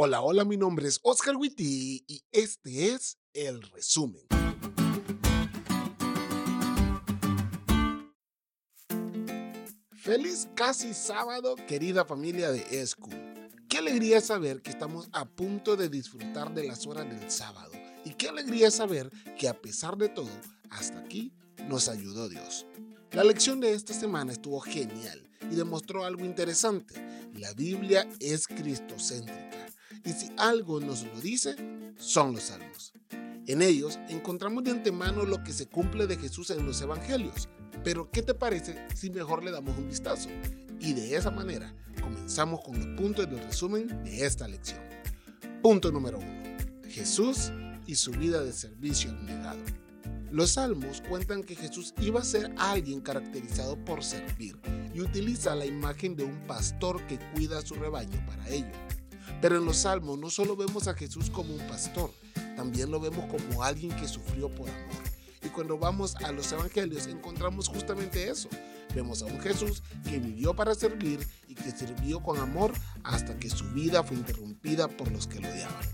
Hola, hola, mi nombre es Oscar Witty y este es el resumen. Feliz casi sábado, querida familia de ESCU. Qué alegría saber que estamos a punto de disfrutar de las horas del sábado. Y qué alegría saber que a pesar de todo, hasta aquí nos ayudó Dios. La lección de esta semana estuvo genial y demostró algo interesante. La Biblia es cristocéntrica y si algo nos lo dice, son los salmos. En ellos encontramos de antemano lo que se cumple de Jesús en los evangelios. Pero ¿qué te parece si mejor le damos un vistazo? Y de esa manera comenzamos con los puntos del resumen de esta lección. Punto número uno. Jesús y su vida de servicio abnegado. Los salmos cuentan que Jesús iba a ser alguien caracterizado por servir y utiliza la imagen de un pastor que cuida a su rebaño para ello. Pero en los salmos no solo vemos a Jesús como un pastor, también lo vemos como alguien que sufrió por amor. Y cuando vamos a los evangelios encontramos justamente eso. Vemos a un Jesús que vivió para servir y que sirvió con amor hasta que su vida fue interrumpida por los que lo odiaban.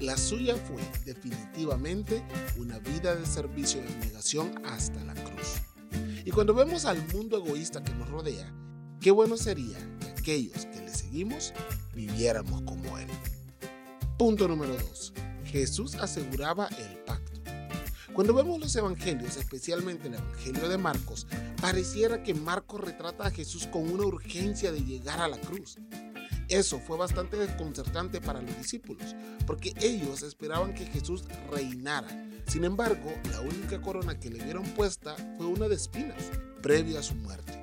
La suya fue definitivamente una vida de servicio y abnegación hasta la cruz. Y cuando vemos al mundo egoísta que nos rodea, qué bueno sería aquellos que le seguimos viviéramos como Él. Punto número 2. Jesús aseguraba el pacto. Cuando vemos los evangelios, especialmente el evangelio de Marcos, pareciera que Marcos retrata a Jesús con una urgencia de llegar a la cruz. Eso fue bastante desconcertante para los discípulos, porque ellos esperaban que Jesús reinara. Sin embargo, la única corona que le vieron puesta fue una de espinas, previa a su muerte.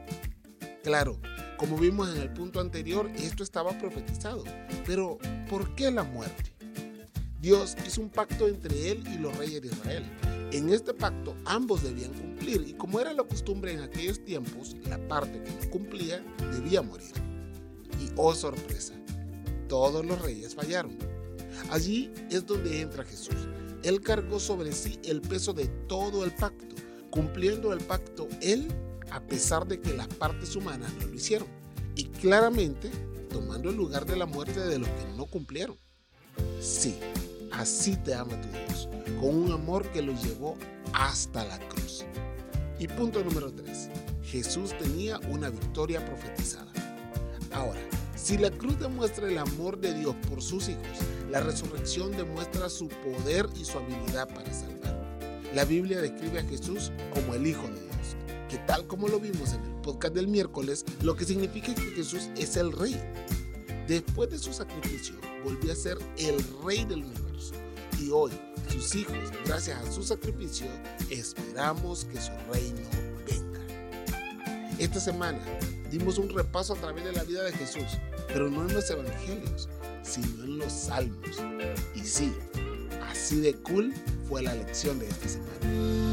Claro, como vimos en el punto anterior, esto estaba profetizado. Pero, ¿por qué la muerte? Dios hizo un pacto entre él y los reyes de Israel. En este pacto ambos debían cumplir y como era la costumbre en aquellos tiempos, la parte que no cumplía debía morir. Y oh sorpresa, todos los reyes fallaron. Allí es donde entra Jesús. Él cargó sobre sí el peso de todo el pacto. Cumpliendo el pacto, Él a pesar de que las partes humanas no lo hicieron, y claramente tomando el lugar de la muerte de los que no cumplieron. Sí, así te ama tu Dios, con un amor que lo llevó hasta la cruz. Y punto número 3. Jesús tenía una victoria profetizada. Ahora, si la cruz demuestra el amor de Dios por sus hijos, la resurrección demuestra su poder y su habilidad para salvar. La Biblia describe a Jesús como el Hijo de Dios tal como lo vimos en el podcast del miércoles, lo que significa que Jesús es el rey. Después de su sacrificio, volvió a ser el rey del universo. Y hoy, sus hijos, gracias a su sacrificio, esperamos que su reino venga. Esta semana dimos un repaso a través de la vida de Jesús, pero no en los evangelios, sino en los salmos. Y sí, así de cool fue la lección de esta semana.